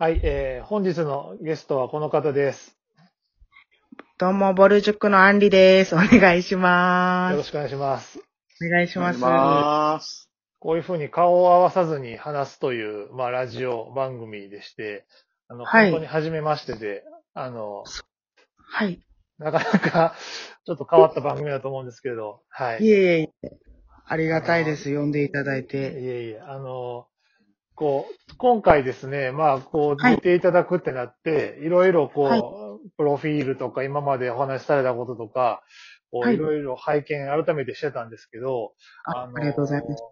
はい、えー、本日のゲストはこの方です。どうも、ボル塾のアンリです。お願いします。よろしくお願いします。お願いします。ます。こういうふうに顔を合わさずに話すという、まあ、ラジオ番組でして、あの、はい本当に初めましてで、あの、はい。なかなか、ちょっと変わった番組だと思うんですけど、はい。いえいえいえ。ありがたいです。呼んでいただいいて。えいえ、あの、こう、今回ですね、まあ、こう、はい出ていただくってなって、いろいろこう、はいプロフィールとか、今までお話しされたこととか、こうはいいろいろ拝見改めてしてたんですけど、あありがとうございます。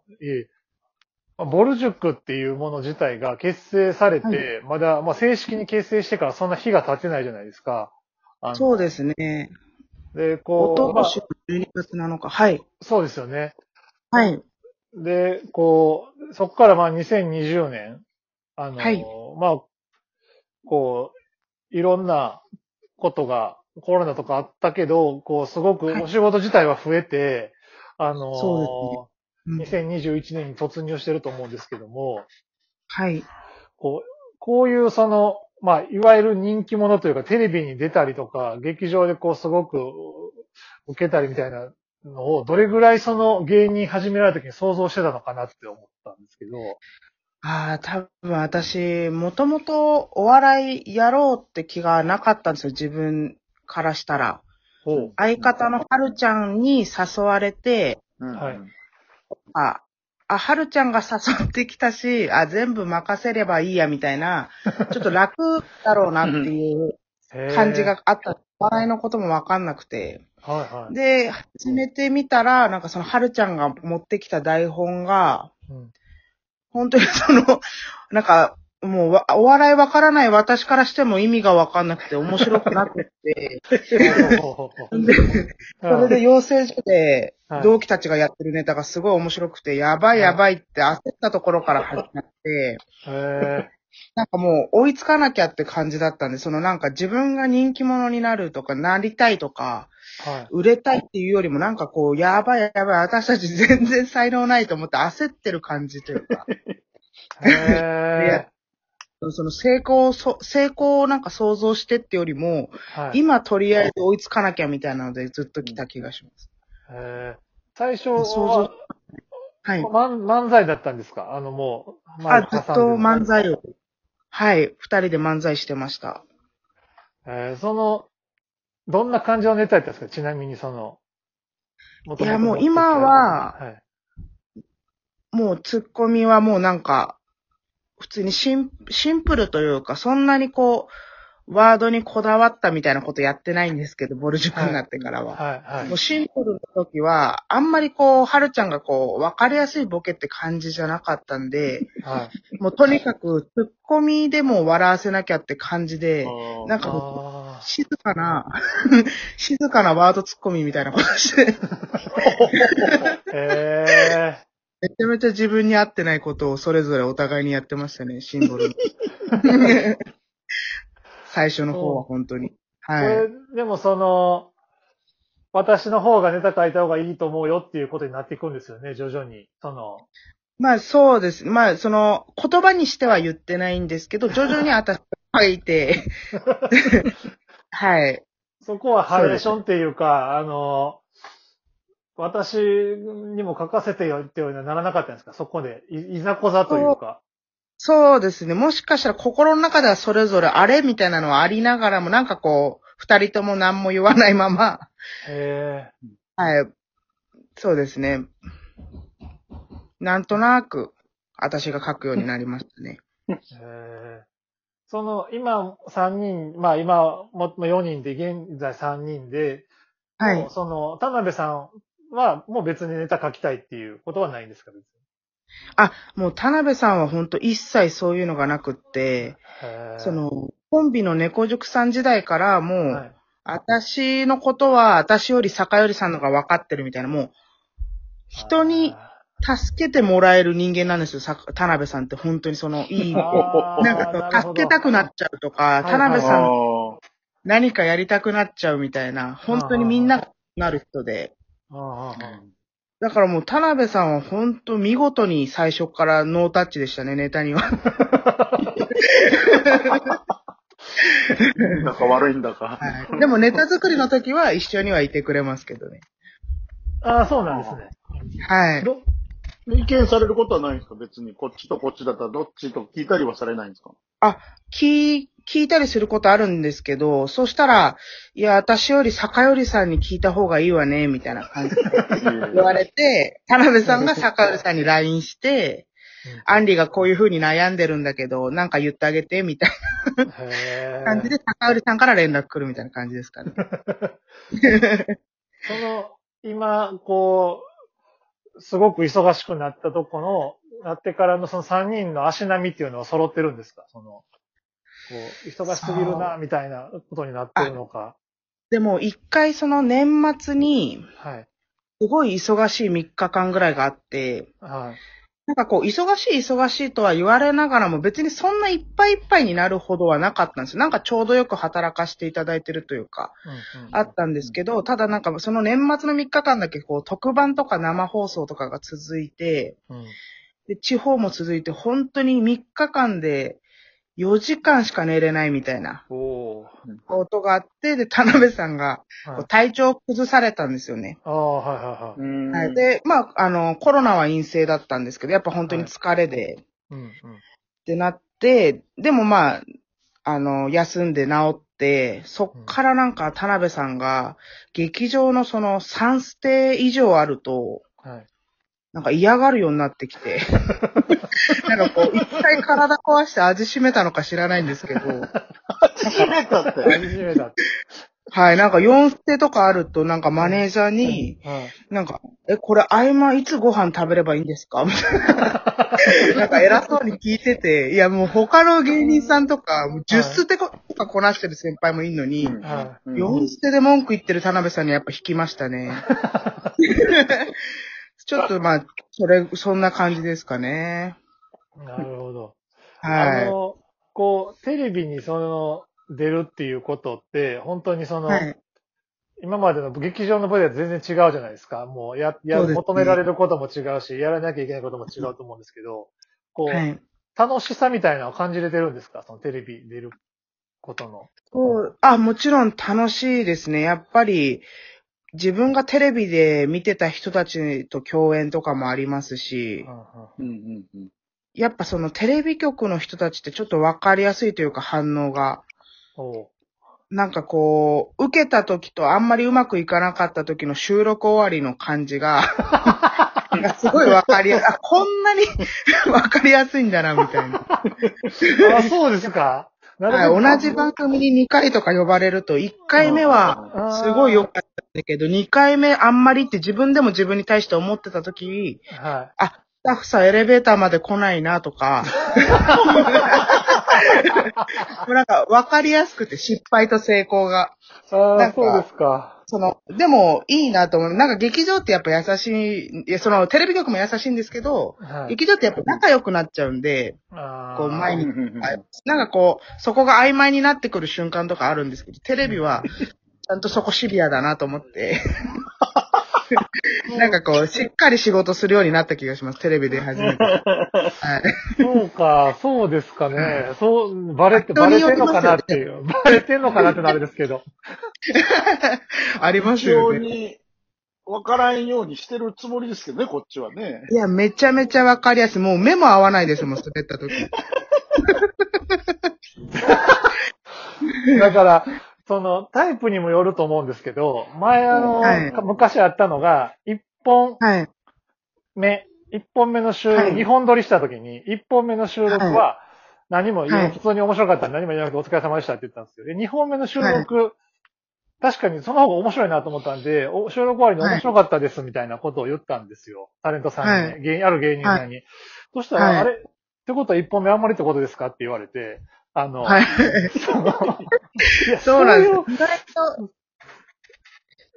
っていうもの自体が結成されて、まだ、まあ、正式に結成してからそんな日が経ってないじゃないですか。そうですね。で、おこう、まあととし12月7日。はい。そうですよね。はい。で、こう、そこからまあ2020年、あの、はい。まあ、こう、いろんなことが、コロナとかあったけど、こう、すごくはい。お仕事自体は増えて、あの、そうですうん。2021年に突入してると思うんですけども、はい。こう、こういうその、まあ、いわゆる人気者というか、テレビに出たりとか、劇場でこう、すごく受けたりみたいなのを、どれぐらいその芸人始められた時に想像してたのかなって思ったんですけど、ああ、多分私、もともとお笑いやろうって気がなかったんですよ。自分からしたら。ほう。相方のはるちゃんに誘われて、はいあ、あ、はるちゃんが誘ってきたし、あ、全部任せればいいや、みたいな、ちょっと楽だろうなっていう 感じがあった。笑いのこともわかんなくて。はいはい。で、始めてみたら、なんかそのはるちゃんが持ってきた台本が、うん。本当にその、なんか、もうわ、お笑いわからない私からしても意味がわかんなくて面白くなくて、それで養成所ではい。同期たちがやってるネタがすごい面白くて、やばいやばいって焦ったところから始まって、へなんかもう追いつかなきゃって感じだったんで、そのなんか自分が人気者になるとか、なりたいとか、ーはい。売れたいっていうよりもなんかこう、やばいやばい、私たち全然才能ないと思って焦ってる感じというか、へその成功をそ、成功をなんか想像してってよりも、ーはい。今とりあえず追いつかなきゃみたいなのでずっと来た気がします。へー最初想は像、はい。漫漫才だったんですか？あのもう、あ、ずっと漫才。才を。はい。二人で漫才してました。えーその、どんな感じのネタやったんですか？ちなみにその、いやもう今ははい。もうツッコミはもうなんか、普通にシンシンプルというか、そんなにこう、ワードにこだわったみたいなことやってないんですけど、ボル塾になってからは。はい、はいもう。シンプルの時は、あんまりこう、はるちゃんがこう、わかりやすいボケって感じじゃなかったんで、はい。もうとにかく、ツッコミでも笑わせなきゃって感じで、なんかあ静かな、静かなワードツッコミみたいなことして、ーへめちゃめちゃ自分に合ってないことをそれぞれお互いにやってましたね、シンボルに。最初の方は本当に。はい。れ、でもその、私の方がネタ書いた方がいいと思うよっていうことになっていくんですよね、徐々に。その、まあそうです。まあその、言葉にしては言ってないんですけど、徐々に私が書いて、はい。そこはハレーションっていうか、あの、私にも書かせてよっていうのはならなかったんですか？そこで。いいざこざというか。そうですね。もしかしたら心の中ではそれぞれあれみたいなのはありながらも、なんかこう、二人とも何も言わないまま、へはい。そうですね。なんとなく、私が書くようになりましたね。え。へえ。その、今、三人、まあ今、も4人で、現在3人で、はい。その、田辺さんは、もう別にネタ書きたいっていうことはないんですか？別に。あ、もう田辺さんは本当一切そういうのがなくって、そ、の、コンビの猫塾さん時代からもう、はい。私のことは私より坂よりさんのが分かってるみたいな、もう、人に助けてもらえる人間なんですよ、さ田辺さんって本当にその、いい、なんか助けたくなっちゃうとか、い田辺さんあ何かやりたくなっちゃうみたいな、本当にみんながなる人で、だからもう田辺さんは本当見事に最初からノータッチでしたね、ネタには。いいんだか悪いんだか。はい、でもネタ作りの時は一緒にはいてくれますけどね。ああ、そうなんですね。はい。ど意見されることはないんですか？別に。こっちとこっちだったらどっちと聞いたりはされないんですか？聞い、聞いたりすることあるんですけど、そしたら、いや、私より坂よりさんに聞いた方がいいわね、みたいな感じで言われて、田辺さんが坂よりさんに LINE して、アンリがこういう風に悩んでるんだけど、なんか言ってあげて、みたいへな感じで、坂よりさんから連絡来るみたいな感じですかね。その、今、こう、すごく忙しくなったとこの、なってからのその3人の足並みっていうのは揃ってるんですか？その、こう、忙しすぎるな、みたいなことになってるのか。でも、一回その年末に、はい。すごい忙しい3日間ぐらいがあって、はい。なんかこう、忙しい忙しいとは言われながらも別にそんないっぱいいっぱいになるほどはなかったんですよ。なんかちょうどよく働かせていただいてるというか、あったんですけど、ただなんかその年末の3日間だけこう、特番とか生放送とかが続いて、うんで、地方も続いて本当に3日間で4時間しか寝れないみたいなおーことがあって、で、田辺さんが体調を崩されたんですよね。ああ、はいはいはい。んはい。で、まあ、あの、コロナは陰性だったんですけど、やっぱ本当に疲れで、うんうん。ってなって、でもまあ、あの、休んで治って、そっからなんか田辺さんが、劇場のその3ステ以上あると、はい。なんか嫌がるようになってきて、なんかこう、一回体壊して味しめたのか知らないんですけど、閉めたって。初めだって。はい、なんか4ステとかあると、なんかマネージャーに、はい。なんか、え、これ合間いつご飯食べればいいんですか？みたいな。なんか偉そうに聞いてて、いやもう他の芸人さんとか、もう10ステとかこなしてる先輩もいるのに、は4ステで文句言ってる田辺さんにやっぱ引きましたね。ちょっとまあ、それ、そんな感じですかね。なるほど。あはの、こう、テレビにその、出るっていうことって、本当にそい。の、はい。今までの劇場の舞台と全然違うじゃないですか。もう、や、や、ね求められることも違うし、やらなきゃいけないことも違うと思うんですけど、こう、はい。楽しさみたいなのを感じれてるんですか？そのテレビ出ることの。そう、あ、もちろん楽しいですね。やっぱり、自分がテレビで見てた人たちと共演とかもありますし、うんうんうん。やっぱそのテレビ局の人たちってちょっとわかりやすいというか反応が。なんかこう、受けた時とあんまりうまくいかなかった時の収録終わりの感じが、すごいわかりやすい。あ、こんなに わかりやすいんだな、みたいな。あ、そうですか。なるほど。はい、同じ番組に2回とか呼ばれると、1回目はすごい良かったんだけど、2回目あんまりって自分でも自分に対して思ってた時、はあ、スタッフさんエレベーターまで来ないなとか、なんか分かりやすくて失敗と成功が。い。ああ、そうですか。その、でもいいなと思う。なんか劇場ってやっぱ優しい、いや、そのテレビ局も優しいんですけど、はい。劇場ってやっぱ仲良くなっちゃうんで、あーこう前になんかこう、そこが曖昧になってくる瞬間とかあるんですけど、テレビは、ちゃんとそこシビアだなと思って、なんかこう、しっかり仕事するようになった気がします、テレビで初めて。はい。そうか、そうですかね。そう、バレて、人バレてんのかなっていう。バレてんのかなってのはあれですけど。ありますよね。に分からんようにしてるつもりですけどね、こっちはね。いや、めちゃめちゃわかりやすい。もう目も合わないですもん、滑った時。だから、その、タイプにもよると思うんですけど、前あの、はい昔あったのが、一本はい。目、一本目の収録、はい二本撮りした時に、一本目の収録は、何も普通に面白かったんで何も言わなくてお疲れ様でしたって言ったんですよ。で、二本目の収録、確かにその方が面白いなと思ったんで、お収録終わりに面白かったですみたいなことを言ったんですよ。タレントさんにね、は芸ある芸人さんに。そしたら、はいあれってことは一本目あんまりってことですかって言われて、あの、はい。そのいやそうなんですそういう。意外と、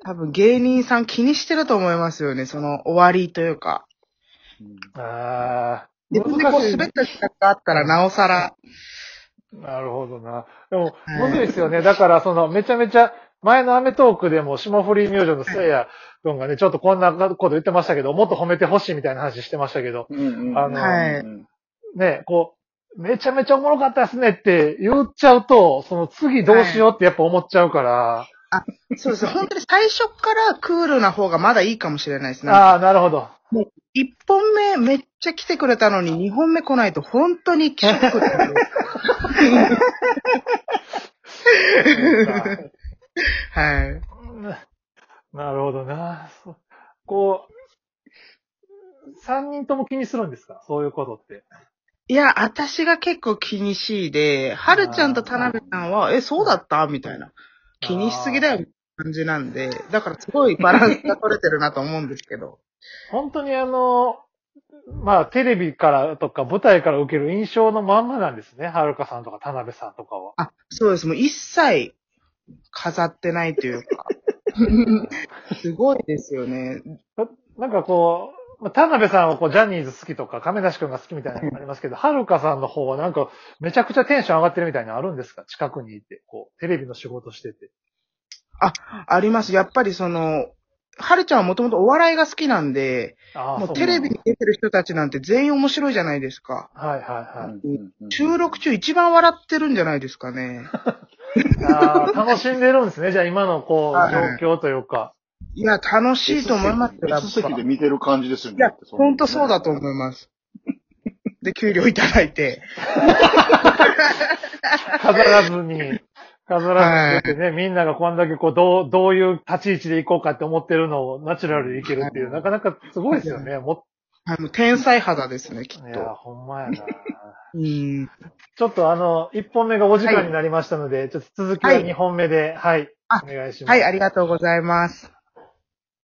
多分芸人さん気にしてると思いますよね、その終わりというか。ああ、自分でこう滑った時間があったらなおさら。なるほどな。でも、はいむずいですよね。だから、その、めちゃめちゃ、前のアメトークでも霜降り明星のせいやくんがね、ちょっとこんなこと言ってましたけど、もっと褒めてほしいみたいな話してましたけど、うんうん。あのはいうんね、こう、めちゃめちゃおもろかったですねって言っちゃうと、その次どうしようってやっぱ思っちゃうから、そうです。本当に最初からクールな方がまだいいかもしれないですね。ああ、なるほど。一本目めっちゃ来てくれたのに、二本目来ないと本当にショックです。はい。なるほどな。こう、三人とも気にするんですか？そういうことって。いや、私が結構気にしいで、はるちゃんと田辺さんは、え、そうだった？みたいな。気にしすぎだよ、みたいな感じなんで、だからすごいバランスが取れてるなと思うんですけど。本当にあの、まあ、テレビからとか舞台から受ける印象のまんまなんですね。はるかさんとか田辺さんとかは。あ、そうです。もう一切飾ってないというか。すごいですよね。なんかこう、まあ田辺さんはこうジャニーズ好きとか亀梨くんが好きみたいなのがありますけど、はるかさんの方はなんかめちゃくちゃテンション上がってるみたいなのあるんですか？近くにいて、こう、テレビの仕事してて。あります。やっぱりその、はるちゃんはもともとお笑いが好きなんで、もうテレビに出てる人たちなんて全員面白いじゃないですか。はいはいはい。収録中一番笑ってるんじゃないですかね。ああ、楽しんでるんですね。じゃあ今のこう、はい状況というか。いや、楽しいと思いますよ、S 席ぱ。で見てる感じですよね。いやほんとそうだとう。思います。で、給料いただいて。飾らずに、飾らずに出てね、みんながこんだけこう、どう、どういう立ち位置で行こうかって思ってるのをナチュラルでいけるっていう、はいなかなかすごいですよね。もはい、もう天才肌ですね、きっっいや、と。ほんまやな。うん。ちょっとあの、1本目がお時間になりましたので、ちょっと続きははい2本目で、はい、あお願いします。はい、ありがとうございます。